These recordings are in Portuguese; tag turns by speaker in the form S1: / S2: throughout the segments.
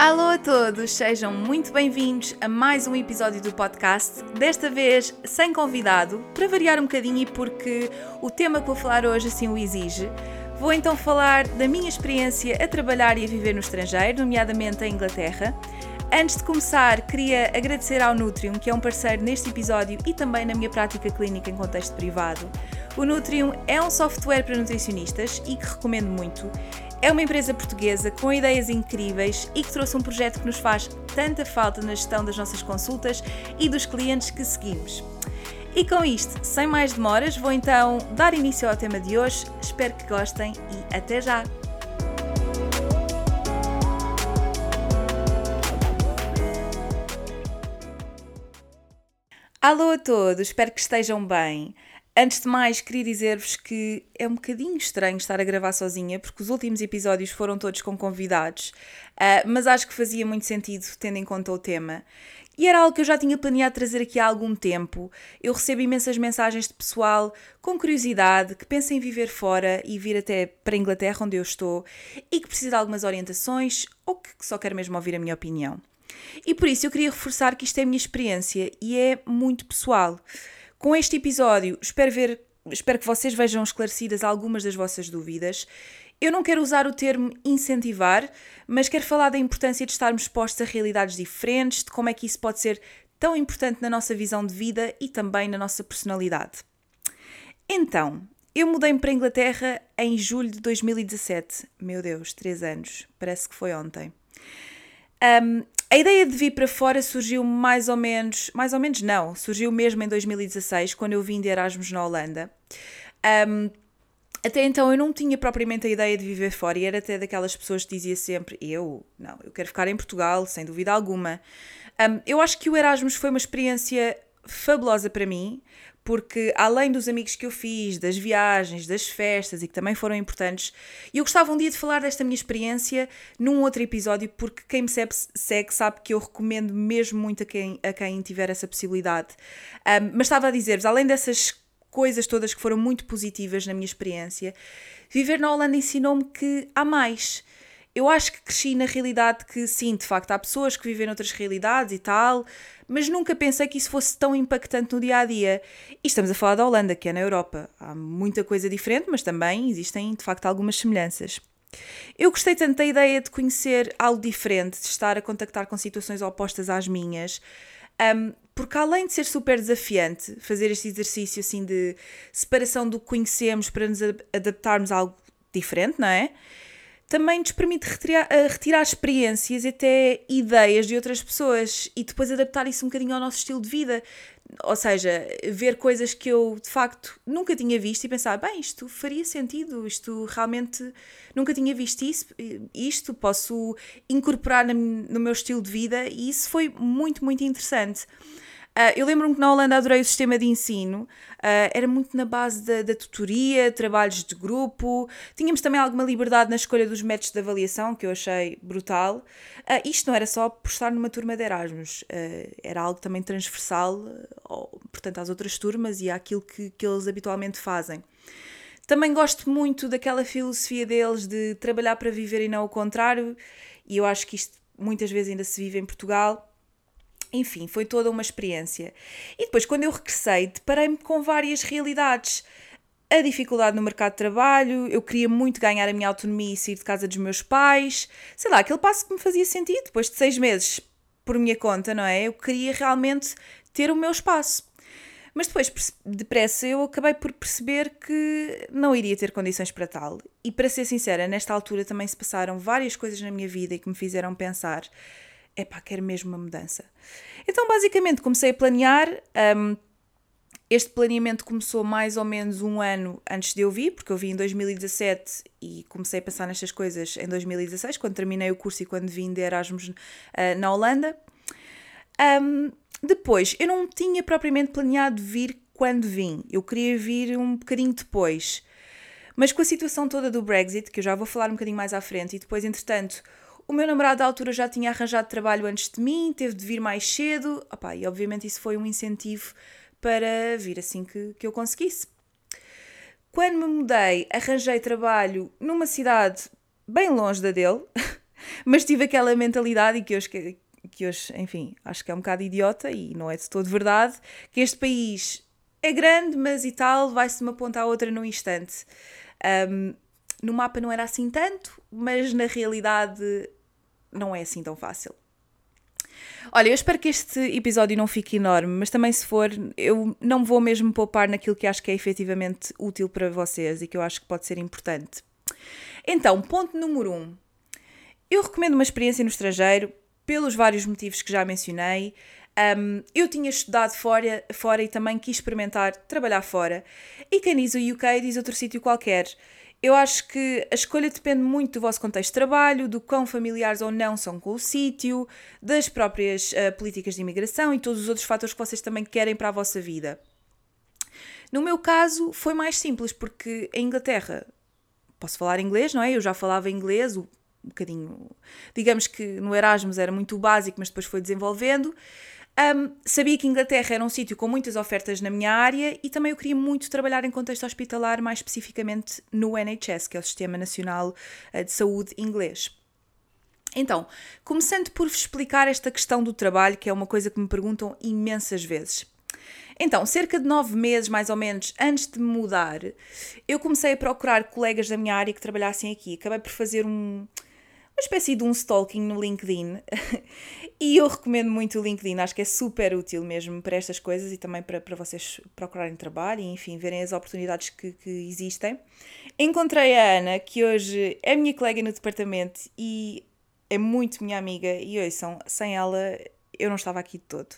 S1: Alô a todos, sejam muito bem-vindos a mais um episódio do podcast. Desta vez sem convidado, para variar um bocadinho e porque o tema que vou falar hoje assim o exige. Vou então falar da minha experiência a trabalhar e a viver no estrangeiro, nomeadamente em Inglaterra. Antes de começar, queria agradecer ao Nutrium, que é um parceiro neste episódio e também na minha prática clínica em contexto privado. O Nutrium é um software para nutricionistas e que recomendo muito. É uma empresa portuguesa com ideias incríveis e que trouxe um projeto que nos faz tanta falta na gestão das nossas consultas e dos clientes que seguimos. E com isto, sem mais demoras, vou então dar início ao tema de hoje. Espero que gostem e até já! Alô a todos, espero que estejam bem. Antes de mais, queria dizer-vos que é um bocadinho estranho estar a gravar sozinha, porque os últimos episódios foram todos com convidados, uh, mas acho que fazia muito sentido tendo em conta o tema. E era algo que eu já tinha planeado trazer aqui há algum tempo. Eu recebo imensas mensagens de pessoal com curiosidade, que pensa em viver fora e vir até para a Inglaterra, onde eu estou, e que precisa de algumas orientações ou que só quer mesmo ouvir a minha opinião. E por isso eu queria reforçar que isto é a minha experiência e é muito pessoal. Com este episódio, espero, ver, espero que vocês vejam esclarecidas algumas das vossas dúvidas. Eu não quero usar o termo incentivar, mas quero falar da importância de estarmos expostos a realidades diferentes, de como é que isso pode ser tão importante na nossa visão de vida e também na nossa personalidade. Então, eu mudei-me para a Inglaterra em julho de 2017. Meu Deus, três anos. Parece que foi ontem. Um, a ideia de vir para fora surgiu mais ou menos, mais ou menos não, surgiu mesmo em 2016, quando eu vim de Erasmus na Holanda. Um, até então eu não tinha propriamente a ideia de viver fora e era até daquelas pessoas que dizia sempre: Eu, não, eu quero ficar em Portugal, sem dúvida alguma. Um, eu acho que o Erasmus foi uma experiência fabulosa para mim, porque além dos amigos que eu fiz, das viagens, das festas e que também foram importantes, eu gostava um dia de falar desta minha experiência num outro episódio, porque quem me segue, segue sabe que eu recomendo mesmo muito a quem, a quem tiver essa possibilidade. Um, mas estava a dizer-vos, além dessas coisas todas que foram muito positivas na minha experiência, viver na Holanda ensinou-me que há mais eu acho que cresci na realidade que sim, de facto, há pessoas que vivem noutras realidades e tal, mas nunca pensei que isso fosse tão impactante no dia a dia. E estamos a falar da Holanda, que é na Europa. Há muita coisa diferente, mas também existem de facto algumas semelhanças. Eu gostei tanto da ideia de conhecer algo diferente, de estar a contactar com situações opostas às minhas, um, porque além de ser super desafiante fazer este exercício assim de separação do que conhecemos para nos adaptarmos a algo diferente, não é? Também nos permite retirar, uh, retirar experiências e até ideias de outras pessoas e depois adaptar isso um bocadinho ao nosso estilo de vida. Ou seja, ver coisas que eu de facto nunca tinha visto e pensar, bem, isto faria sentido, isto realmente nunca tinha visto isso, isto posso incorporar no meu estilo de vida e isso foi muito, muito interessante. Uh, eu lembro-me que na Holanda adorei o sistema de ensino, uh, era muito na base da, da, tutoria, trabalhos de grupo, tínhamos também alguma liberdade na escolha dos métodos de avaliação, que eu achei brutal. Uh, isto não era só por estar numa turma de Erasmus, era algo também transversal, portanto, às outras turmas e àquilo que, que eles habitualmente fazem. Também gosto muito daquela filosofia deles de trabalhar para viver e não o contrário, e eu acho que isto muitas vezes ainda se vive em Portugal. Enfim, foi toda uma experiência. E depois, quando eu regressei, deparei-me com várias realidades. A dificuldade no mercado de trabalho, eu queria muito ganhar a minha autonomia e sair de casa dos meus pais. Sei lá, aquele passo que me fazia sentido. Depois de seis meses por minha conta, não é? Eu queria realmente ter o meu espaço. Mas depois, depressa, eu acabei por perceber que não iria ter condições para tal. E para ser sincera, nesta altura também se passaram várias coisas na minha vida e que me fizeram pensar epá, quero mesmo uma mudança. Então, basicamente, comecei a planear. Um, Este planeamento começou mais ou menos um ano antes de eu vir, porque eu vim em 2017 e comecei a pensar nestas coisas em 2016, quando terminei o curso e quando vim de Erasmus uh, na Holanda. Um, depois, eu não tinha propriamente planeado vir quando vim, eu queria vir um bocadinho depois. Mas com a situação toda do Brexit, que eu já vou falar um bocadinho mais à frente, e depois, entretanto, o meu namorado à altura já tinha arranjado trabalho antes de mim, teve de vir mais cedo, Opa, e obviamente isso foi um incentivo para vir assim que, que eu conseguisse. Quando me mudei, arranjei trabalho numa cidade bem longe da dele, mas tive aquela mentalidade que hoje, que hoje, enfim, acho que é um bocado idiota e não é de todo verdade, que este país é grande, mas e tal, vai-se uma ponta à outra num instante. Um, no mapa não era assim tanto, mas na realidade não é assim tão fácil. Olha, eu espero que este episódio não fique enorme, mas também se for, eu não vou mesmo poupar naquilo que acho que é efetivamente útil para vocês e que eu acho que pode ser importante. Então, ponto número um. Eu recomendo uma experiência no estrangeiro, pelos vários motivos que já mencionei. Um, eu tinha estudado fora, fora e também quis experimentar trabalhar fora. E quem diz o UK diz outro sítio qualquer. Eu acho que a escolha depende muito do vosso contexto de trabalho, do quão familiares ou não são com o sítio, das próprias uh, políticas de imigração e todos os outros fatores que vocês também querem para a vossa vida. No meu caso, foi mais simples, porque em Inglaterra posso falar inglês, não é? Eu já falava inglês, um bocadinho. Digamos que no Erasmus era muito básico, mas depois foi desenvolvendo. Um, sabia que Inglaterra era um sítio com muitas ofertas na minha área e também eu queria muito trabalhar em contexto hospitalar, mais especificamente no NHS, que é o Sistema Nacional eh, de Saúde inglês. Então, começando por vos explicar esta questão do trabalho, que é uma coisa que me perguntam imensas vezes. Então, cerca de nove meses, mais ou menos, antes de mudar, eu comecei a procurar colegas da minha área que trabalhassem aqui. Acabei por fazer um, espécie de um stalking no LinkedIn. e eu recomendo muito o LinkedIn, acho que é super útil mesmo para estas coisas e também para, para vocês procurarem trabalho e, enfim, verem as oportunidades que, que existem. Encontrei a Ana, que hoje é minha colega no departamento e é muito minha amiga, e ouçam, sem ela eu não estava aqui de todo.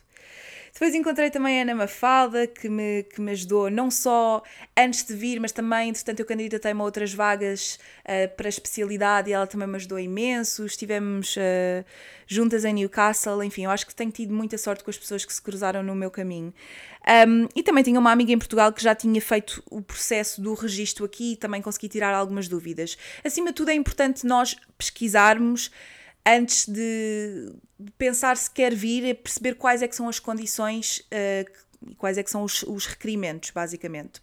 S1: Depois encontrei também a Ana Mafalda, que me, que me ajudou não só antes de vir, mas também, entretanto, eu candidatei-me a outras vagas uh, para especialidade e ela também me ajudou imenso. Estivemos uh, juntas em Newcastle, enfim, eu acho que tenho tido muita sorte com as pessoas que se cruzaram no meu caminho. Um, e também tinha uma amiga em Portugal que já tinha feito o processo do registro aqui e também consegui tirar algumas dúvidas. Acima de tudo, é importante nós pesquisarmos antes de pensar se quer vir, é perceber quais é que são as condições e uh, quais é que são os, os requerimentos, basicamente.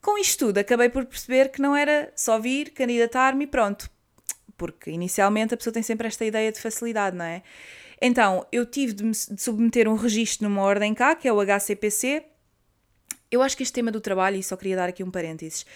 S1: Com isto tudo, acabei por perceber que não era só vir, candidatar-me e pronto. Porque inicialmente a pessoa tem sempre esta ideia de facilidade, não é? Então, eu tive de, me, de submeter um registro numa ordem cá, que é o HCPC. Eu acho que este tema do trabalho, e só queria dar aqui um parênteses,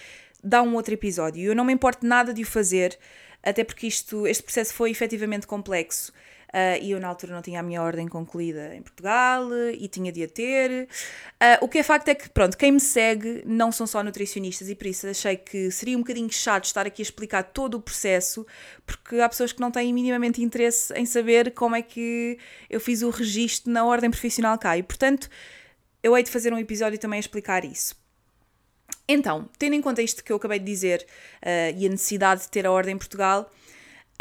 S1: dá um outro episódio. Eu não me importo nada de o fazer, até porque isto, este processo foi efetivamente complexo. Uh, e eu na altura não tinha a minha ordem concluída em Portugal e tinha de a ter. Uh, o que é facto é que, pronto, quem me segue não são só nutricionistas e por isso achei que seria um bocadinho chato estar aqui a explicar todo o processo, porque há pessoas que não têm minimamente interesse em saber como é que eu fiz o registro na ordem profissional cá e, portanto, eu hei de fazer um episódio também a explicar isso. Então, tendo em conta isto que eu acabei de dizer uh, e a necessidade de ter a ordem em Portugal,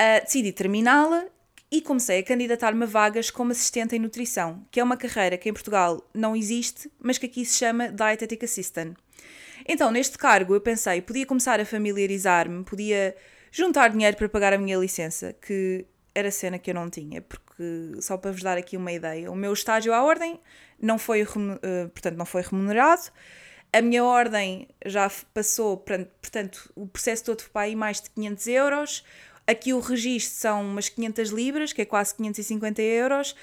S1: uh, decidi terminá-la e comecei a candidatar-me a vagas como assistente em nutrição, que é uma carreira que em Portugal não existe, mas que aqui se chama Dietetic Assistant. Então, neste cargo, eu pensei, podia começar a familiarizar-me, podia juntar dinheiro para pagar a minha licença, que era cena que eu não tinha, porque só para vos dar aqui uma ideia, o meu estágio à ordem não foi, eh, portanto, não foi remunerado, a minha ordem já passou, portanto, o processo todo para aí mais de 500 euros. Aqui o registro são umas 500 libras, que é quase 550 euros.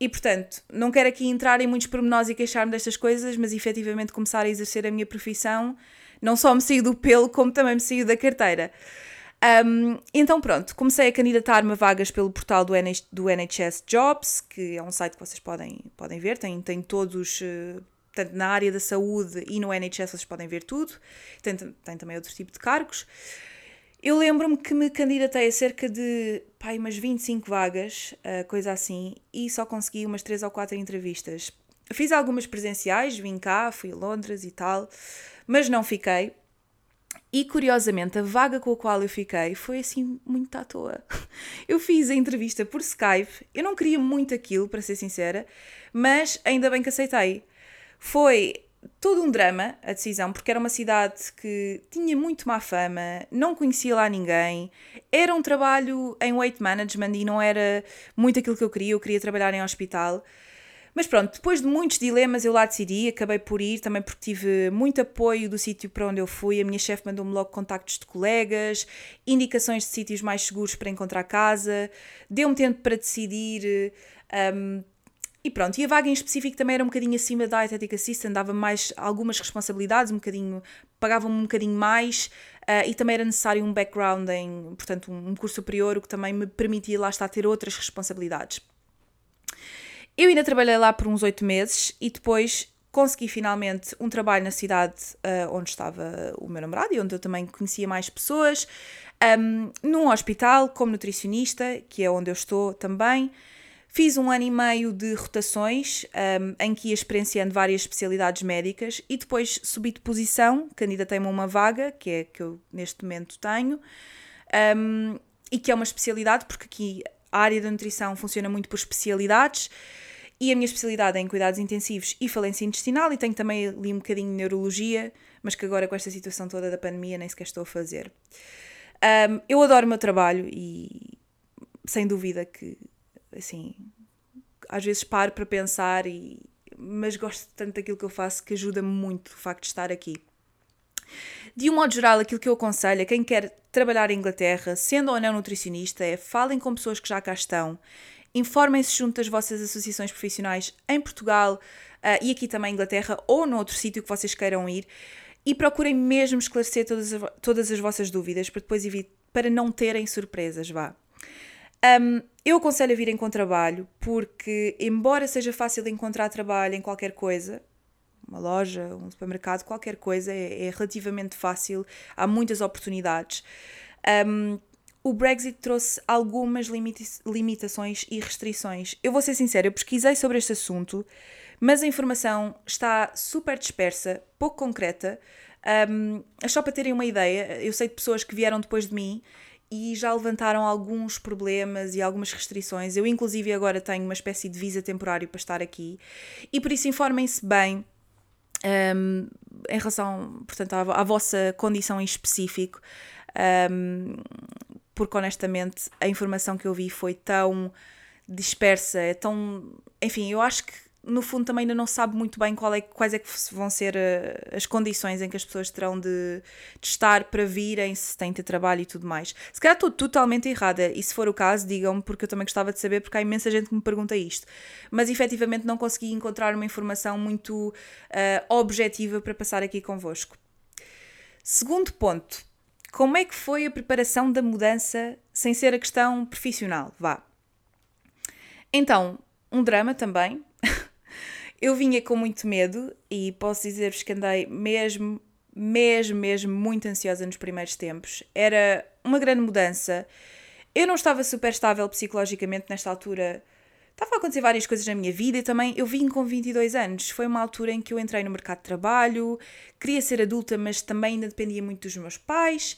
S1: E, portanto, não quero aqui entrar em muitos pormenores e queixar-me destas coisas, mas efetivamente começar a exercer a minha profissão não só me saiu do pelo, como também me saiu da carteira. Um, então, pronto, comecei a candidatar-me a vagas pelo portal do, NH, do NHS Jobs, que é um site que vocês podem, podem ver, tem, tem todos. Portanto, na área da saúde e no NHS vocês podem ver tudo, tem, tem também outro tipo de cargos. Eu lembro-me que me candidatei a cerca de pai, umas 25 vagas, uh, coisa assim, e só consegui umas 3 ou 4 entrevistas. fiz algumas presenciais, vim cá, fui a Londres e tal, mas não fiquei. E curiosamente, a vaga com a qual eu fiquei foi assim muito à toa. Eu fiz a entrevista por Skype, eu não queria muito aquilo, para ser sincera, mas ainda bem que aceitei. Foi todo um drama a decisão, porque era uma cidade que tinha muito má fama, não conhecia lá ninguém, era um trabalho em weight management e não era muito aquilo que eu queria, eu queria trabalhar em hospital. Mas pronto, depois de muitos dilemas eu lá decidi, acabei por ir, também porque tive muito apoio do sítio para onde eu fui. A minha chefe mandou-me logo contactos de colegas, indicações de sítios mais seguros para encontrar casa, deu-me tempo para decidir. Um, e pronto, e a vaga em específico também era um bocadinho acima da Dietetic Assistant, dava mais algumas responsabilidades, um bocadinho, pagavam-me um bocadinho mais uh, e também era necessário um background em, portanto, um curso superior, o que também me permitia lá estar a ter outras responsabilidades. Eu ainda trabalhei lá por uns oito meses e depois consegui finalmente um trabalho na cidade uh, onde estava o meu namorado e onde eu também conhecia mais pessoas, um, num hospital como nutricionista, que é onde eu estou também. Fiz um ano e meio de rotações um, em que ia experienciando várias especialidades médicas e depois subi de posição, candidatei-me a uma vaga, que é que eu neste momento tenho, um, e que é uma especialidade, porque aqui a área da nutrição funciona muito por especialidades. E a minha especialidade é em cuidados intensivos e falência intestinal, e tenho também ali um bocadinho de neurologia, mas que agora com esta situação toda da pandemia nem sequer estou a fazer. Um, eu adoro o meu trabalho e sem dúvida que assim, às vezes paro para pensar, e, mas gosto tanto daquilo que eu faço que ajuda-me muito o facto de estar aqui. De um modo geral, aquilo que eu aconselho a quem quer trabalhar em Inglaterra, sendo ou não nutricionista, é falem com pessoas que já cá estão, informem-se junto das vossas associações profissionais em Portugal uh, e aqui também em Inglaterra ou noutro sítio que vocês queiram ir e procurem mesmo esclarecer todas as, todas as vossas dúvidas para depois para não terem surpresas, vá. Um, eu aconselho a virem com trabalho porque, embora seja fácil encontrar trabalho em qualquer coisa, uma loja, um supermercado, qualquer coisa, é, é relativamente fácil, há muitas oportunidades. Um, o Brexit trouxe algumas limitações e restrições. Eu vou ser sincera, eu pesquisei sobre este assunto, mas a informação está super dispersa, pouco concreta. Um, só para terem uma ideia, eu sei de pessoas que vieram depois de mim e já levantaram alguns problemas e algumas restrições. Eu, inclusive, agora tenho uma espécie de visa temporário para estar aqui e por isso informem-se bem. Um, em relação, portanto, à, à, vossa condição em específico, um, porque honestamente a informação que eu vi foi tão dispersa, é tão. Enfim, eu acho que no fundo também ainda não sabe muito bem é, quais é que vão ser uh, as condições em que as pessoas terão de, de, estar para virem, se têm de trabalho e tudo mais. Se calhar estou totalmente errada, e se for o caso, digam-me, porque eu também gostava de saber, porque há imensa gente que me pergunta isto. Mas efetivamente não consegui encontrar uma informação muito uh, objetiva para passar aqui convosco. Segundo ponto, como é que foi a preparação da mudança sem ser a questão profissional? Vá. Então, um drama também, eu vinha com muito medo e posso dizer-vos que andei mesmo, mesmo, mesmo muito ansiosa nos primeiros tempos. Era uma grande mudança. Eu não estava super estável psicologicamente nesta altura. Estava a acontecer várias coisas na minha vida e também eu vim com 22 anos. Foi uma altura em que eu entrei no mercado de trabalho, queria ser adulta, mas também ainda dependia muito dos meus pais.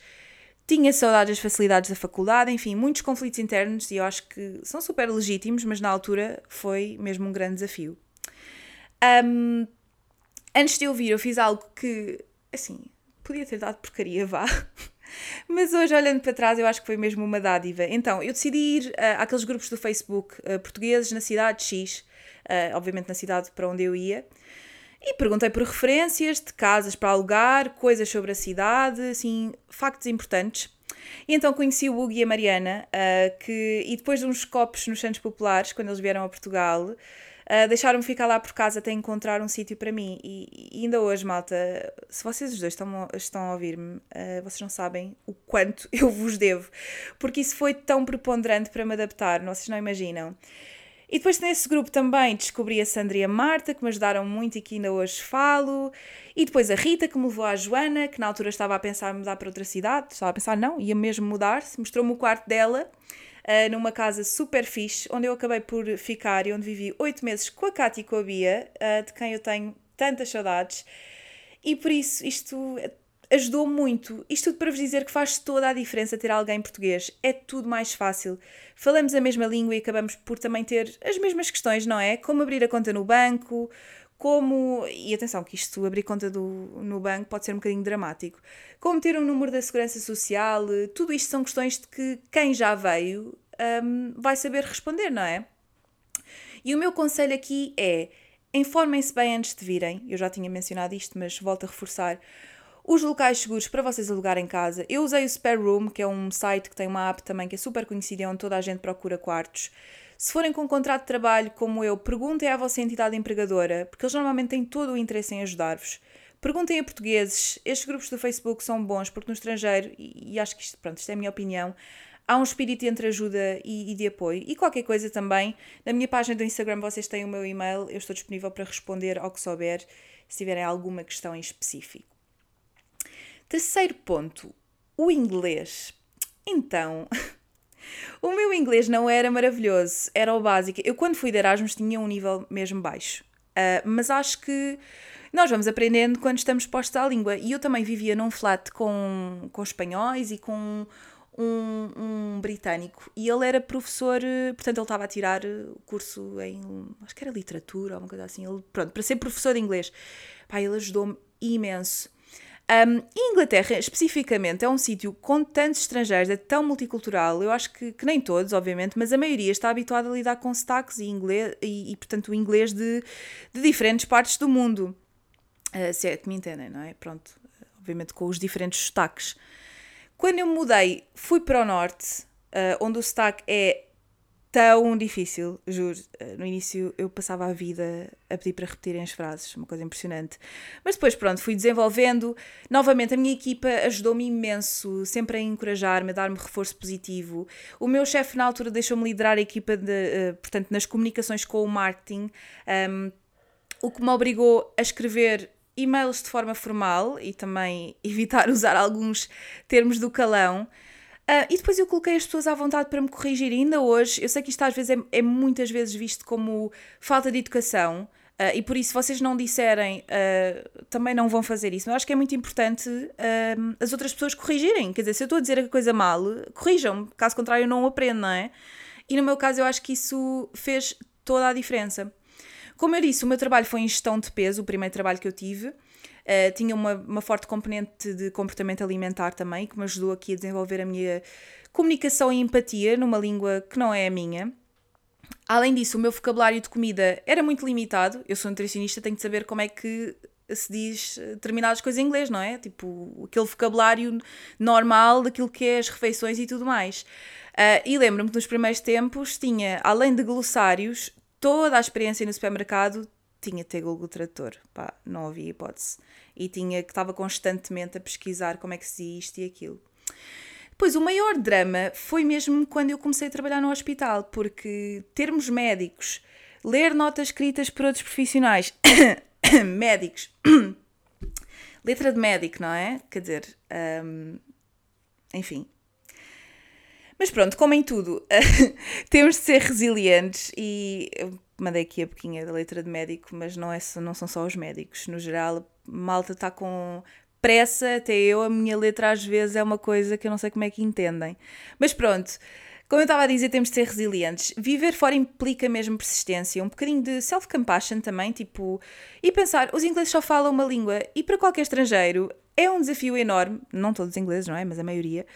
S1: Tinha saudades das facilidades da faculdade, enfim, muitos conflitos internos e eu acho que são super legítimos, mas na altura foi mesmo um grande desafio. Um, antes de eu vir, eu fiz algo que, assim, podia ter dado porcaria, vá. Mas hoje, olhando para trás, eu acho que foi mesmo uma dádiva. Então, eu decidi ir uh, àqueles grupos do Facebook uh, portugueses na cidade X, uh, obviamente na cidade para onde eu ia, e perguntei por referências de casas para alugar, coisas sobre a cidade, assim, factos importantes. E então conheci o Hugo e a Mariana, que, e depois de uns copos nos Santos Populares, quando eles vieram a Portugal, Uh, Deixaram-me ficar lá por casa até encontrar um sítio para mim. E, e, ainda hoje, malta, se vocês os dois estão, estão a ouvir-me, uh, vocês não sabem o quanto eu vos devo. Porque isso foi tão preponderante para me adaptar, vocês não imaginam. E depois nesse grupo também descobri a Sandra e a Marta, que me ajudaram muito e que ainda hoje falo. E depois a Rita, que me levou à Joana, que na altura estava a pensar em mudar para outra cidade. Estava a pensar, não, ia mesmo mudar-se. Mostrou-me o quarto dela uh, numa casa super fixe, onde eu acabei por ficar e onde vivi oito meses com a Cátia e com a Bia, uh, de quem eu tenho tantas saudades. E por isso isto ajudou muito. Isto tudo para vos dizer que faz toda a diferença ter alguém português. É tudo mais fácil. Falamos a mesma língua e acabamos por também ter as mesmas questões, não é? Como abrir a conta no banco, como. E atenção, que isto, abrir conta do, no banco, pode ser um bocadinho dramático. Como ter um número da segurança social, tudo isto são questões de que quem já veio um, vai saber responder, não é? E o meu conselho aqui é. Informem-se bem antes de virem. Eu já tinha mencionado isto, mas volto a reforçar os locais seguros para vocês alugarem em casa. Eu usei o Spare Room, que é um site que tem uma app também que é super conhecida e onde toda a gente procura quartos. Se forem com um contrato de trabalho como eu, perguntem à vossa entidade empregadora, porque eles normalmente têm todo o interesse em ajudar-vos. Perguntem a portugueses, estes grupos do Facebook são bons porque no estrangeiro, e, e acho que isto, pronto, isto é a minha opinião, há um espírito entre ajuda e, e, de apoio. E qualquer coisa também, na minha página do Instagram vocês têm o meu e-mail, eu estou disponível para responder ao que souber, se tiverem alguma questão em específico. Terceiro ponto, o inglês. Então, o meu inglês não era maravilhoso, era o básico. Eu, quando fui de Erasmus, tinha um nível mesmo baixo. Uh, mas acho que nós vamos aprendendo quando estamos postos à língua. E eu também vivia num flat com, com espanhóis e com um, um britânico. E ele era professor, portanto, ele estava a tirar o curso em. Acho que era literatura ou uma coisa assim. Ele, pronto, para ser professor de inglês. Pá, ele ajudou-me imenso. Um, Inglaterra, especificamente, é um sítio com tantos estrangeiros, é tão multicultural. Eu acho que, que, nem todos, obviamente, mas a maioria está habituada a lidar com sotaques e, inglês, e, e portanto, o inglês de, de diferentes partes do mundo. Uh, se é que me entendem, não é? Pronto, obviamente com os diferentes sotaques. Quando eu mudei, fui para o norte, uh, onde o sotaque é tão difícil, juro. Eh, no início eu passava a vida a pedir para repetirem as frases, uma coisa impressionante. Mas depois, pronto, fui desenvolvendo. Novamente, a minha equipa ajudou-me imenso, sempre a encorajar-me, a dar-me reforço positivo. O meu chefe, na altura, deixou-me liderar a equipa, de, uh, portanto, nas comunicações com o marketing, um, ehm, o que me obrigou a escrever e-mails de forma formal e também evitar usar alguns termos do calão. Uh, e depois eu coloquei as pessoas à vontade para me corrigir. Ainda hoje, eu sei que isto às vezes é, é muitas vezes visto como falta de educação. Uh, e por isso, se vocês não disserem, uh, também não vão fazer isso. Mas eu acho que é muito importante as outras pessoas corrigirem. Quer dizer, se eu estou a dizer a coisa mal, corrijam-me. Caso contrário, eu não aprendo, não é? E no meu caso, eu acho que isso fez toda a diferença. Como eu disse, o meu trabalho foi em gestão de peso, o primeiro trabalho que eu tive. Uh, tinha uma, uma forte componente de comportamento alimentar também, que me ajudou aqui a desenvolver a minha comunicação e empatia numa língua que não é a minha. Além disso, o meu vocabulário de comida era muito limitado. Eu sou nutricionista, tenho de saber como é que se diz determinadas coisas em inglês, não é? Tipo, aquele vocabulário normal daquilo que é as refeições e tudo mais. Uh, e lembro-me que nos primeiros tempos tinha, além de glossários, toda a experiência no supermercado tinha de ter Google Tradutor, pá, não havia hipótese. E tinha que estava constantemente a pesquisar como é que se dizia isto e aquilo. Pois o maior drama foi mesmo quando eu comecei a trabalhar no hospital, porque termos médicos, ler notas escritas por outros profissionais, médicos, letra de médico, não é? Quer dizer, um, enfim. Mas pronto, como em tudo, temos de ser resilientes e mandei aqui a boquinha da letra de médico, mas não, é, não são só os médicos. No geral, malta está com pressa, até eu, a minha letra às vezes é uma coisa que eu não sei como é que entendem. Mas pronto, como eu estava a dizer, temos de ser resilientes. Viver fora implica mesmo persistência, um bocadinho de self-compassion também, tipo, e pensar, os ingleses só falam uma língua e para qualquer estrangeiro é um desafio enorme, não todos os ingleses, não é? Mas a maioria.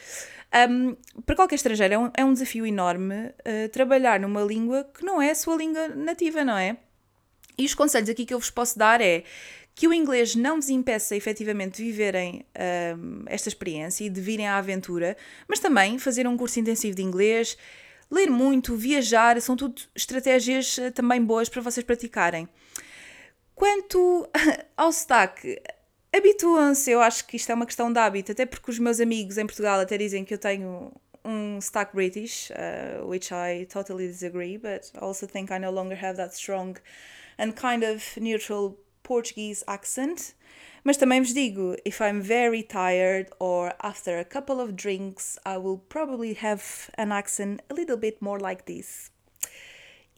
S1: Um, para qualquer estrangeiro é um, é um desafio enorme uh, trabalhar numa língua que não é a sua língua nativa, não é? E os conselhos aqui que eu vos posso dar é que o inglês não vos impeça efetivamente de viverem um, esta experiência e de virem à aventura, mas também fazer um curso intensivo de inglês, ler muito, viajar, são tudo estratégias uh, também boas para vocês praticarem. Quanto ao sotaque, habituam-se, eu acho que isto é uma questão de hábito, até porque os meus amigos em Portugal até dizem que eu tenho um sotaque British, uh, which I totally disagree, but I also think I no longer have that strong and kind of neutral Portuguese accent. Mas também vos digo, if I'm very tired or after a couple of drinks, I will probably have an accent a little bit more like this.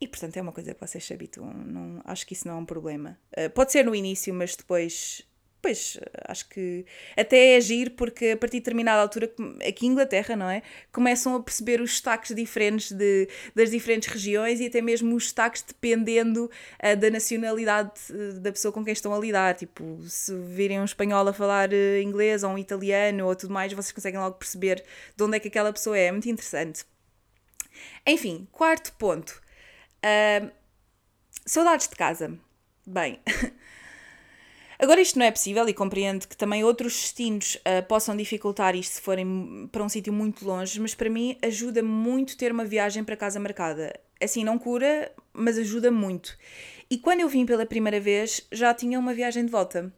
S1: E portanto é uma coisa que vocês se habituam, não, acho que isso não é um problema. Uh, pode ser no início, mas depois Pois, acho que até é agir, porque a partir de determinada altura, aqui em Inglaterra, não é? Começam a perceber os destaques diferentes de, das diferentes regiões e até mesmo os destaques dependendo uh, da nacionalidade eh, da pessoa com quem estão a lidar. Tipo, se virem um espanhol a falar uh, inglês ou um italiano ou tudo mais, vocês conseguem logo perceber de onde é que aquela pessoa é. É muito interessante. Enfim, quarto ponto. Uh, saudades de casa. Bem. Agora, isto não é possível e compreendo que também outros destinos uh, possam dificultar isto se forem para um sítio muito longe, mas para mim ajuda muito ter uma viagem para casa marcada. Assim, não cura, mas ajuda muito. E quando eu vim pela primeira vez, já tinha uma viagem de volta.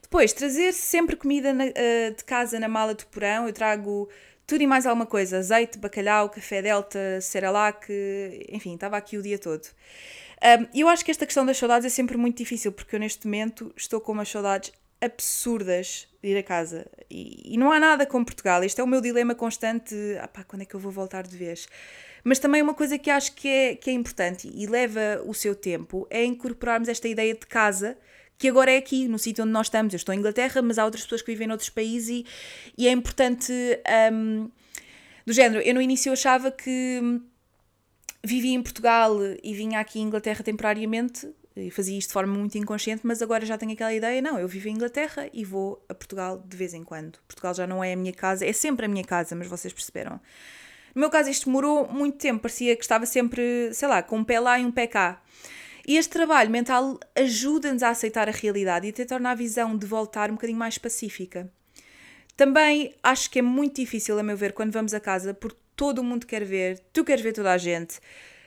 S1: Depois, trazer sempre comida na, uh, de casa na mala de porão, eu trago tudo e mais alguma coisa: azeite, bacalhau, café delta, cerelac, enfim, estava aqui o dia todo. E eu acho que esta questão das saudades é sempre muito difícil, porque eu neste momento estou com umas saudades absurdas de ir a casa. E, e não há nada como Portugal. Este é o meu dilema constante. Ah quando é que eu vou voltar de vez? Mas também uma coisa que acho que é, que é importante e leva o seu tempo é incorporarmos esta ideia de casa que agora é aqui, no sítio onde nós estamos. Eu estou em Inglaterra, mas há outras pessoas que vivem noutros países e, e é importante. Um, do género, eu no início achava que vivia em Portugal e vinha aqui em Inglaterra temporariamente e fazia isto de forma muito inconsciente, mas agora já tenho aquela ideia, não, eu vivo em Inglaterra e vou a Portugal de vez em quando. Portugal já não é a minha casa, é sempre a minha casa, mas vocês perceberam. No meu caso isto demorou muito tempo, parecia que estava sempre, sei lá, com um pé lá e um pé cá. E este trabalho mental ajuda-nos a aceitar a realidade e até torna a visão de voltar um bocadinho mais pacífica. Também acho que é muito difícil, a meu ver, quando vamos a casa, porque todo mundo quer ver, tu queres ver toda a gente.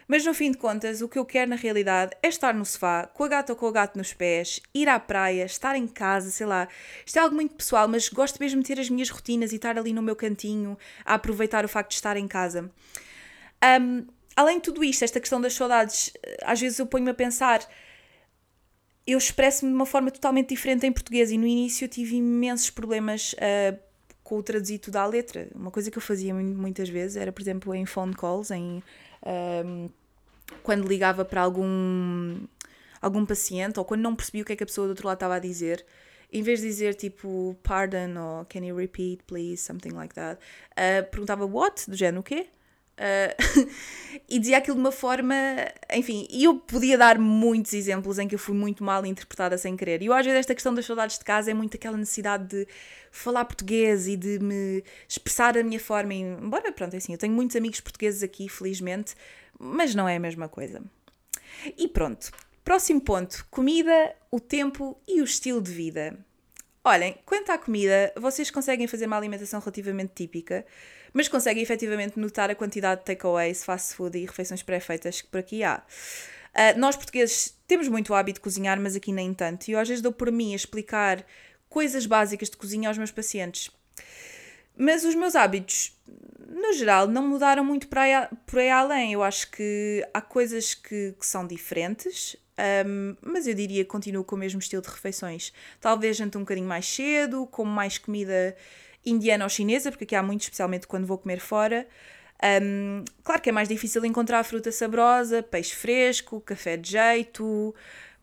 S1: Mas no fim de contas, o que eu quero na realidade é estar no sofá, com a gata ou com o gato nos pés, ir à praia, estar em casa, sei lá. Isto é algo muito pessoal, mas gosto mesmo de ter as minhas rotinas e estar ali no meu cantinho a aproveitar o facto de estar em casa. Um, além de tudo isto, esta questão das saudades, às vezes eu ponho-me a pensar. Eu expresso-me de uma forma totalmente diferente em português e no início eu tive imensos problemas. Uh, com o traduzido da letra. Uma coisa que eu fazia muitas vezes era, por exemplo, em phone calls, em, um, quando ligava para algum, algum paciente ou quando não percebia o que é que a pessoa do outro lado estava a dizer, em vez de dizer tipo pardon ou can you repeat please, something like that, uh, perguntava what, do género o quê? Uh, e dizia aquilo de uma forma, enfim, e eu podia dar muitos exemplos em que eu fui muito mal interpretada sem querer. E eu às vezes esta questão das saudades de casa é muito aquela necessidade de falar português e de me expressar da minha forma. Embora, pronto, é assim, eu tenho muitos amigos portugueses aqui, felizmente, mas não é a mesma coisa. E pronto, próximo ponto: comida, o tempo e o estilo de vida. Olhem, quanto à comida, vocês conseguem fazer uma alimentação relativamente típica mas conseguem efetivamente notar a quantidade de takeaways, fast food e refeições pré-feitas que por aqui há. Uh, nós portugueses temos muito hábito de cozinhar, mas aqui nem tanto, e eu às vezes dou por mim a explicar coisas básicas de cozinha aos meus pacientes. Mas os meus hábitos, no geral, não mudaram muito por aí, por aí além. Eu acho que há coisas que, que são diferentes, um, mas eu diria que continuo com o mesmo estilo de refeições. Talvez jante um bocadinho mais cedo, como mais comida indiana ou chinesa, porque aqui há muito, especialmente quando vou comer fora. Um, claro que é mais difícil encontrar fruta saborosa, peixe fresco, café de jeito,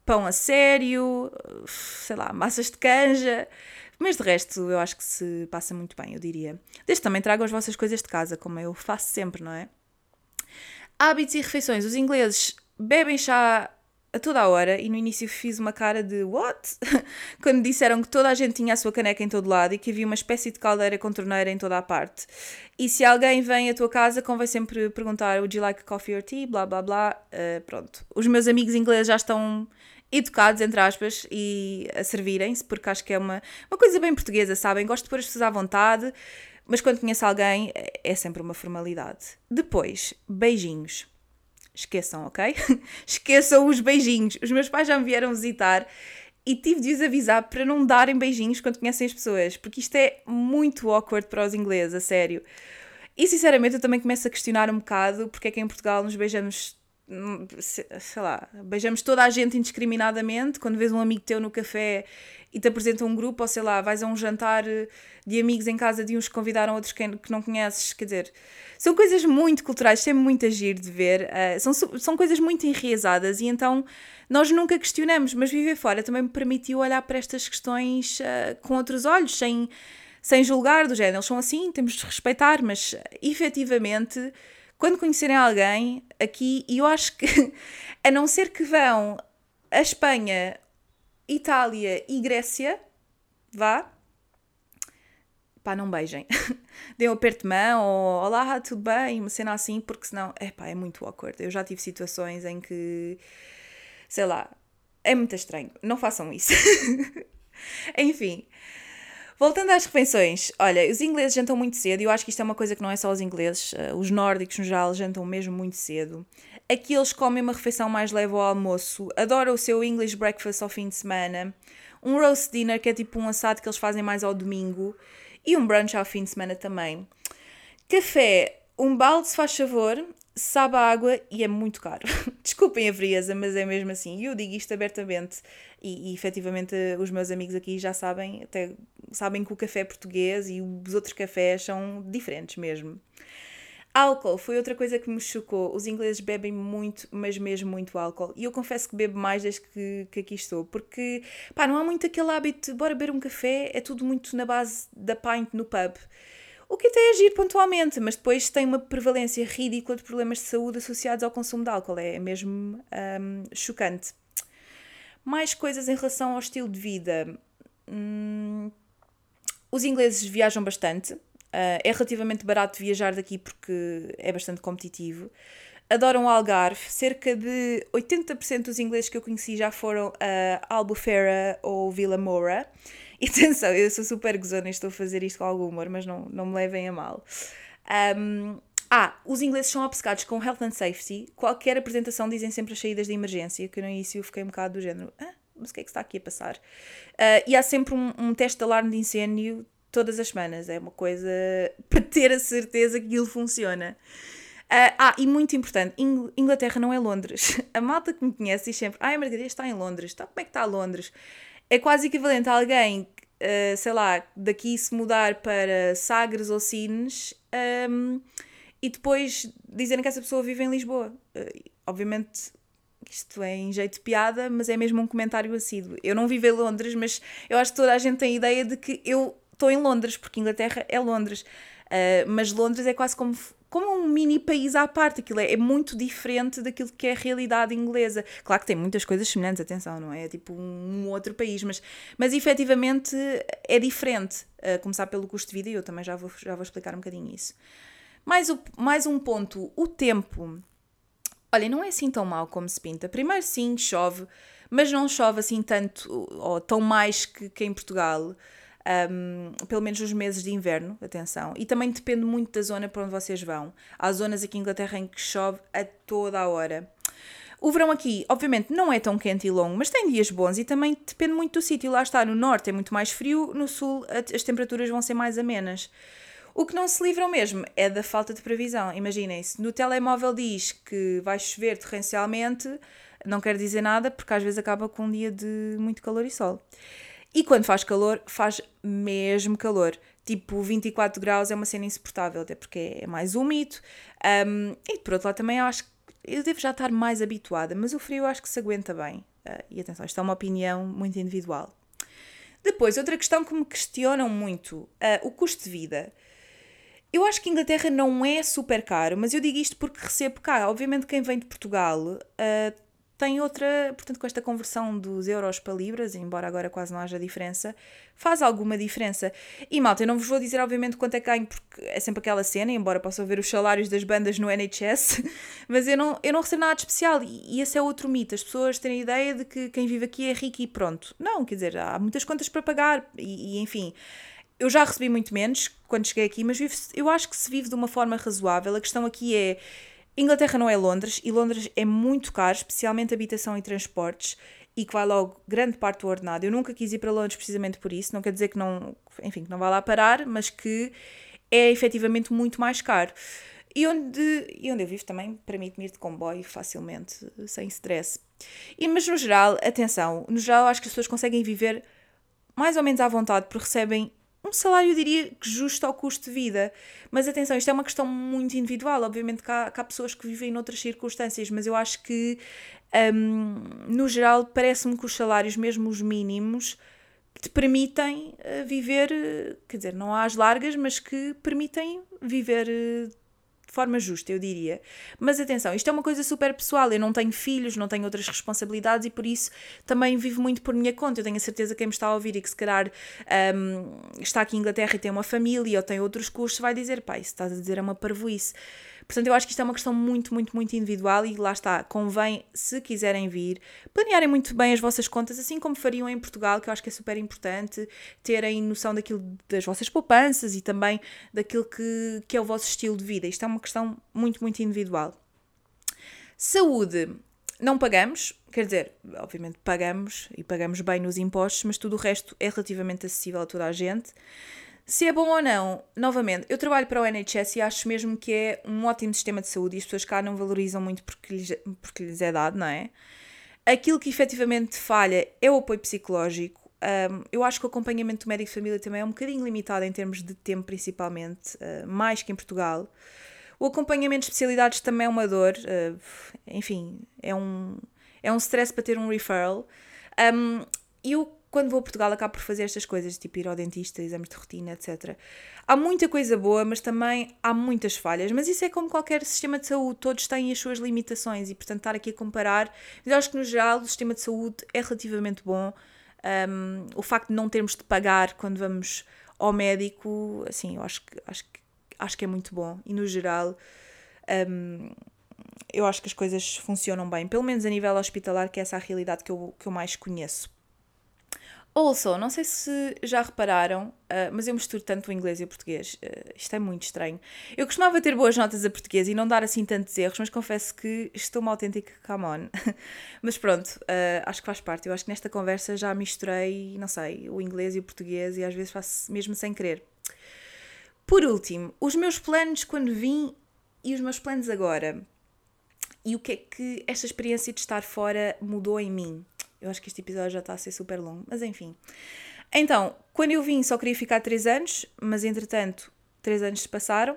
S1: pão a sério, sei lá, massas de canja. Mas de resto, eu acho que se passa muito bem, eu diria. Desde também tragam as vossas coisas de casa, como eu faço sempre, não é? Hábitos e refeições. Os ingleses bebem chá a toda a hora e no início fiz uma cara de what? Quando disseram que toda a gente tinha a sua caneca em todo lado e que havia uma espécie de caldeira com torneira em toda a parte. E se alguém vem à tua casa, convém sempre perguntar would you like coffee or tea? Blá blá blá. Uh, pronto. Os meus amigos ingleses já estão educados, entre aspas, e a servirem-se, porque acho que é uma, uma coisa bem portuguesa, sabem? Gosto de pôr as pessoas à vontade, mas quando conheço alguém é, é sempre uma formalidade. Depois, beijinhos esqueçam, ok? esqueçam os beijinhos. Os meus pais já me vieram visitar e tive de os avisar para não darem beijinhos quando conhecem as pessoas, porque isto é muito awkward para os ingleses, a sério. E sinceramente eu também começo a questionar um bocado porque é que em Portugal nos beijamos sei lá, beijamos toda a gente indiscriminadamente. Quando vês um amigo teu no café e te apresenta um grupo, ou sei lá, vais a um jantar de amigos em casa de uns que convidaram outros que, não conheces, quer dizer, são coisas muito culturais, é muito agir de ver, uh, são, são coisas muito enraizadas e então nós nunca questionamos, mas viver fora também me permitiu olhar para estas questões uh, com outros olhos, sem, sem julgar do género, eles são assim, temos de respeitar, mas efetivamente quando conhecerem alguém aqui, e eu acho que, a não ser que vão a Espanha, Itália e Grécia, vá, pá, não beijem. Dêem um aperto de mão, ou olá, tudo bem, uma cena assim, porque senão, é pá, é muito awkward. Eu já tive situações em que, sei lá, é muito estranho. Não façam isso. Enfim, Voltando às refeições, olha, os ingleses jantam muito cedo e eu acho que isto é uma coisa que não é só os ingleses, uh, os nórdicos no geral jantam mesmo muito cedo. Aqui eles comem uma refeição mais leve ao almoço, adoram o seu English breakfast ao fim de semana, um roast dinner que é tipo um assado que eles fazem mais ao domingo e um brunch ao fim de semana também. Café, um balde se faz favor, sabe a água e é muito caro. Desculpem a frieza, mas é mesmo assim. E eu digo isto abertamente e, e efetivamente os meus amigos aqui já sabem, até sabem que o café português e os outros cafés são diferentes mesmo. Álcool foi outra coisa que me chocou. Os ingleses bebem muito, mas mesmo muito álcool. E eu confesso que bebo mais desde que, que aqui estou, porque pá, não há muito aquele hábito de bora beber um café, é tudo muito na base da pint no pub. O que até é agir pontualmente, mas depois tem uma prevalência ridícula de problemas de saúde associados ao consumo de álcool. É mesmo um, chocante. Mais coisas em relação ao estilo de vida. Hum, os ingleses viajam bastante. Uh, é relativamente barato viajar daqui porque é bastante competitivo. Adoram o Algarve. Cerca de 80% dos ingleses que eu conheci já foram a Albufeira ou Vila Moura. E atenção, eu sou super gozona e estou a fazer isto com algum humor, mas não, não me levem a mal. Um, ah, os ingleses são obcecados com health and safety. Qualquer apresentação dizem sempre as saídas de emergência, que no início eu fiquei um bocado do género, ah, mas o que é que está aqui a passar? Uh, e há sempre um, um teste de alarme de incêndio todas as semanas. É uma coisa para ter a certeza que aquilo funciona. Uh, ah, e muito importante, Inglaterra não é Londres. A malta que me conhece diz sempre, ai, Margarida está em Londres. Então, como é que está Londres? É quase equivalente a alguém, uh, sei lá, daqui se mudar para Sagres ou Sines um, e depois dizerem que essa pessoa vive em Lisboa. Uh, obviamente isto é em jeito de piada, mas é mesmo um comentário assíduo. Eu não vivo em Londres, mas eu acho que toda a gente tem a ideia de que eu estou em Londres, porque Inglaterra é Londres. Uh, mas Londres é quase como como um mini país à parte. Aquilo é, é, muito diferente daquilo que é a realidade inglesa. Claro que tem muitas coisas semelhantes, atenção, não é? É tipo um, um outro país, mas, mas efetivamente é diferente. A começar pelo custo de vida, e eu também já vou, já vou explicar um bocadinho isso. Mais, o, mais um ponto: o tempo. Olha, não é assim tão mal como se pinta. Primeiro, sim, chove, mas não chove assim tanto ou tão mais que, que em Portugal um, pelo menos nos meses de inverno, atenção. E também depende muito da zona para onde vocês vão. Há zonas aqui em Inglaterra em que chove a toda a hora. O verão aqui, obviamente, não é tão quente e longo, mas tem dias bons e também depende muito do sítio. Lá está, no norte é muito mais frio, no sul as temperaturas vão ser mais amenas. O que não se livram mesmo é da falta de previsão. Imaginem-se, no telemóvel diz que vai chover torrencialmente, não quer dizer nada, porque às vezes acaba com um dia de muito calor e sol. E quando faz calor, faz mesmo calor. Tipo, 24 graus é uma cena insuportável, até porque é mais úmido. Um, e por outro lado, também acho que eu devo já estar mais habituada, mas o frio acho que se aguenta bem. Uh, e atenção, isto é uma opinião muito individual. Depois, outra questão que me questionam muito: uh, o custo de vida. Eu acho que Inglaterra não é super caro, mas eu digo isto porque recebo cá. Obviamente, quem vem de Portugal uh, tem outra, portanto, com esta conversão dos euros para libras, embora agora quase não haja diferença, faz alguma diferença. E malta, eu não vos vou dizer, obviamente, quanto é que ganho, porque é sempre aquela cena, embora possa ver os salários das bandas no NHS, mas eu não, eu não recebo nada de especial. E, esse é outro mito, as pessoas terem a ideia de que quem vive aqui é rico e pronto. Não, quer dizer, há muitas contas para pagar e, e enfim. Eu já recebi muito menos quando cheguei aqui, mas eu acho que se vive de uma forma razoável. A questão aqui é Inglaterra não é Londres e Londres é muito caro, especialmente habitação e transportes, e que vai logo grande parte do ordenado. Eu nunca quis ir para Londres precisamente por isso, não quer dizer que não, enfim, que não vá lá parar, mas que é efetivamente muito mais caro. e onde, e onde eu vivo também permite-me ir de comboio facilmente, sem stress. E, mas no geral, atenção, no geral acho que as pessoas conseguem viver mais ou menos à vontade porque recebem um salário, eu diria, justo ao custo de vida. Mas atenção, isto é uma questão muito individual. Obviamente que há, que há pessoas que vivem noutras circunstâncias, mas eu acho que, um, no geral, parece-me que os salários, mesmo os mínimos, te permitem uh, viver, uh, quer dizer, não há as largas, mas que permitem viver uh, de forma justa, eu diria. Mas atenção, isto é uma coisa super pessoal. Eu não tenho filhos, não tenho outras responsabilidades e por isso também vivo muito por minha conta. Eu tenho a certeza que quem me está a ouvir e que se calhar um, está aqui em Inglaterra e tem uma família ou tem outros custos, vai dizer, pá, isso estás a dizer é uma parvoíce. Portanto, eu acho que isto é uma questão muito, muito, muito individual e lá está, convém, se quiserem vir, planearem muito bem as vossas contas, assim como fariam em Portugal, que eu acho que é super importante, terem noção daquilo das vossas poupanças e também daquilo que, que é o vosso estilo de vida. Isto é uma questão muito, muito individual. Saúde. Não pagamos, quer dizer, obviamente pagamos e pagamos bem nos impostos, mas tudo o resto é relativamente acessível a toda a gente. Se é bom ou não, novamente, eu trabalho para o NHS e acho mesmo que é um ótimo sistema de saúde e as pessoas cá não valorizam muito porque lhes, porque lhes é dado, não é? Aquilo que efetivamente falha é o apoio psicológico. Um, eu acho que o acompanhamento do médico de família também é um bocadinho limitado em termos de tempo, principalmente, uh, mais que em Portugal. O acompanhamento de especialidades também é uma dor, uh, enfim, é um, é um stress para ter um referral. Um, e o quando vou a Portugal acabo por fazer estas coisas, tipo ir ao dentista, exames de rotina, etc. Há muita coisa boa, mas também há muitas falhas. Mas isso é como qualquer sistema de saúde, todos têm as suas limitações e, portanto, estar aqui a comparar. Mas acho que, no geral, o sistema de saúde é relativamente bom. Um, o facto de não termos de pagar quando vamos ao médico, assim, eu acho que, acho que, acho que é muito bom. E, no geral, um, eu acho que as coisas funcionam bem, pelo menos a nível hospitalar, que é essa a realidade que eu, que eu mais conheço. Also, não sei se já repararam, uh, mas eu misturo tanto o inglês e o português. Uh, isto é muito estranho. Eu costumava ter boas notas a português e não dar assim tantos erros, mas confesso que estou uma autêntica come on. mas pronto, uh, acho que faz parte. Eu acho que nesta conversa já misturei, não sei, o inglês e o português e às vezes faço mesmo sem querer. Por último, os meus planos quando vim e os meus planos agora. E o que é que esta experiência de estar fora mudou em mim? Eu acho que este episódio já está a ser super longo, mas enfim. Então, quando eu vim só queria ficar 3 anos, mas entretanto 3 anos se passaram.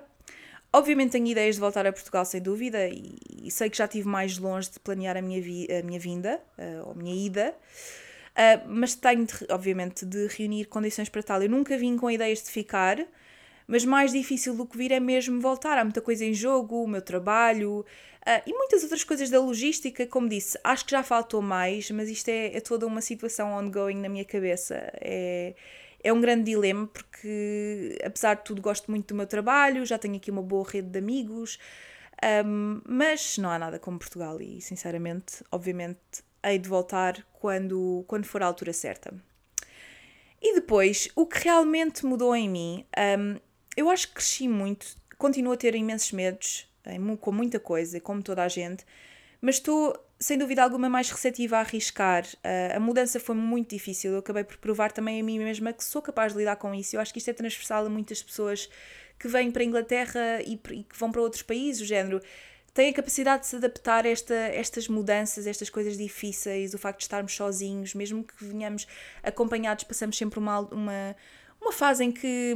S1: Obviamente tenho ideias de voltar a Portugal sem dúvida e, e sei que já estive mais longe de planear a minha, vi, a minha vinda, uh, ou a minha ida, uh, mas tenho de, obviamente de reunir condições para tal. Eu nunca vim com ideias de ficar, mas mais difícil do que vir é mesmo voltar. Há muita coisa em jogo, o meu trabalho, Uh, e muitas outras coisas da logística, como disse, acho que já faltou mais, mas isto é, é toda uma situação ongoing na minha cabeça. É, é um grande dilema, porque apesar de tudo, gosto muito do meu trabalho, já tenho aqui uma boa rede de amigos, um, mas não há nada como Portugal e, sinceramente, obviamente, hei de voltar quando, quando for a altura certa. E depois, o que realmente mudou em mim, um, eu acho que cresci muito, continuo a ter imensos medos, com muita coisa, como toda a gente, mas estou sem dúvida alguma mais receptiva a arriscar. Uh, a mudança foi muito difícil, eu acabei por provar também a mim mesma que sou capaz de lidar com isso. Eu acho que isto é transversal a muitas pessoas que vêm para a Inglaterra e, e que vão para outros países, o género. Têm a capacidade de se adaptar a esta, estas mudanças, estas coisas difíceis, o facto de estarmos sozinhos, mesmo que venhamos acompanhados, passamos sempre uma, uma, uma fase em que,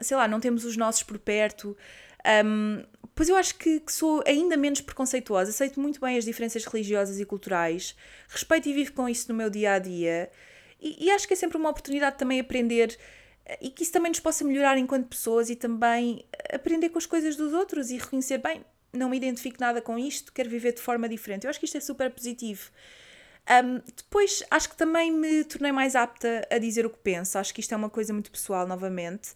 S1: sei lá, não temos os nossos por perto. Um, pois eu acho que, que, sou ainda menos preconceituosa, aceito muito bem as diferenças religiosas e culturais, respeito e vivo com isso no meu dia a dia, e, e acho que é sempre uma oportunidade também aprender e que isso também nos possa melhorar enquanto pessoas e também aprender com as coisas dos outros e reconhecer, bem, não me identifico nada com isto, quero viver de forma diferente. Eu acho que isto é super positivo. Um, depois, acho que também me tornei mais apta a dizer o que penso. Acho que isto é uma coisa muito pessoal, novamente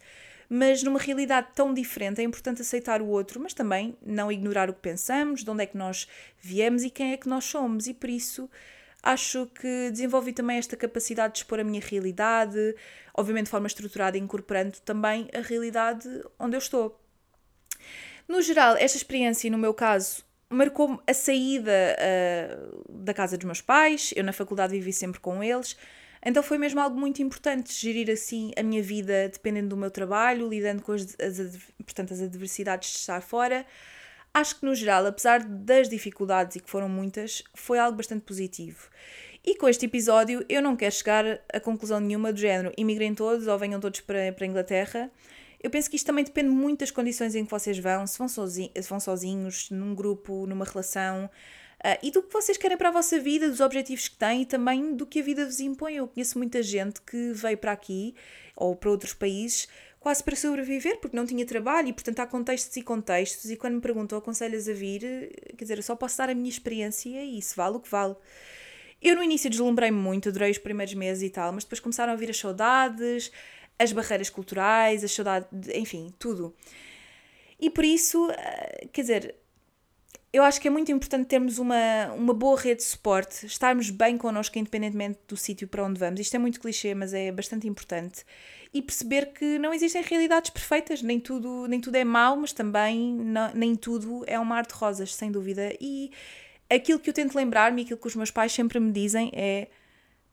S1: mas numa realidade tão diferente é importante aceitar o outro, mas também não ignorar o que pensamos, de onde é que nós viemos e quem é que nós somos, e por isso acho que desenvolvi também esta capacidade de expor a minha realidade, obviamente de forma estruturada, incorporando também a realidade onde eu estou. No geral, esta experiência, no meu caso, marcou a saída uh, da casa dos meus pais. Eu na faculdade vivi sempre com eles. Então foi mesmo algo muito importante gerir assim a minha vida dependendo do meu trabalho, lidando com as, as, portanto, as adversidades de estar fora. acho que no geral, apesar das dificuldades e que foram muitas, foi algo bastante positivo. E com este episódio eu não quero chegar a conclusão nenhuma do género imigrem todos ou venham todos para, para a Inglaterra. Eu penso que isto também depende muito das condições em que vocês vão, se vão, sozinhos, se vão sozinhos, num grupo, numa relação, uh, e do que vocês querem para a vossa vida, dos objetivos que têm e também do que a vida vos impõe. Eu conheço muita gente que veio para aqui ou para outros países quase para sobreviver, porque não tinha trabalho e, portanto, há contextos e contextos. E quando me perguntam, aconselhas a vir, quer dizer, eu só posso dar a minha experiência e isso vale o que vale. Eu no início deslumbrei-me muito, adorei os primeiros meses e tal, mas depois começaram a vir as saudades, as barreiras culturais, as saudades, enfim, tudo. E por isso, eh, quer dizer, eu acho que é muito importante termos uma, uma boa rede de suporte, estarmos bem connosco, independentemente do sítio para onde vamos. Isto é muito clichê, mas é bastante importante. E perceber que não existem realidades perfeitas, nem tudo, nem tudo é mau, mas também não, nem tudo é um mar de rosas, sem dúvida. E aquilo que eu tento lembrar-me, aquilo que os meus pais sempre me dizem é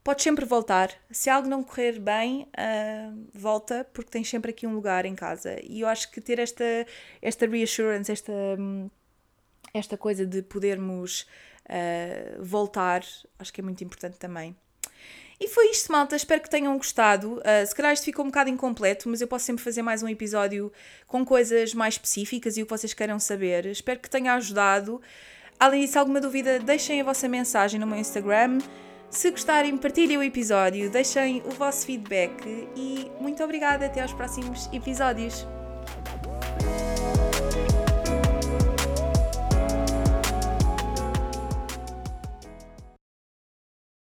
S1: podes sempre voltar. Se algo não correr bem, uh, volta, porque tens sempre aqui um lugar em casa. E eu acho que ter esta, esta reassurance, esta, esta coisa de podermos uh, voltar, acho que é muito importante também. E foi isto, malta. Espero que tenham gostado. Uh, se calhar isto ficou um bocado incompleto, mas eu posso sempre fazer mais um episódio com coisas mais específicas e o que vocês queiram saber. Espero que tenha ajudado. Além disso, alguma dúvida, deixem a vossa mensagem no meu Instagram. Se gostarem, partilhem o episódio, deixem o vosso feedback e muito obrigada. Até aos próximos episódios.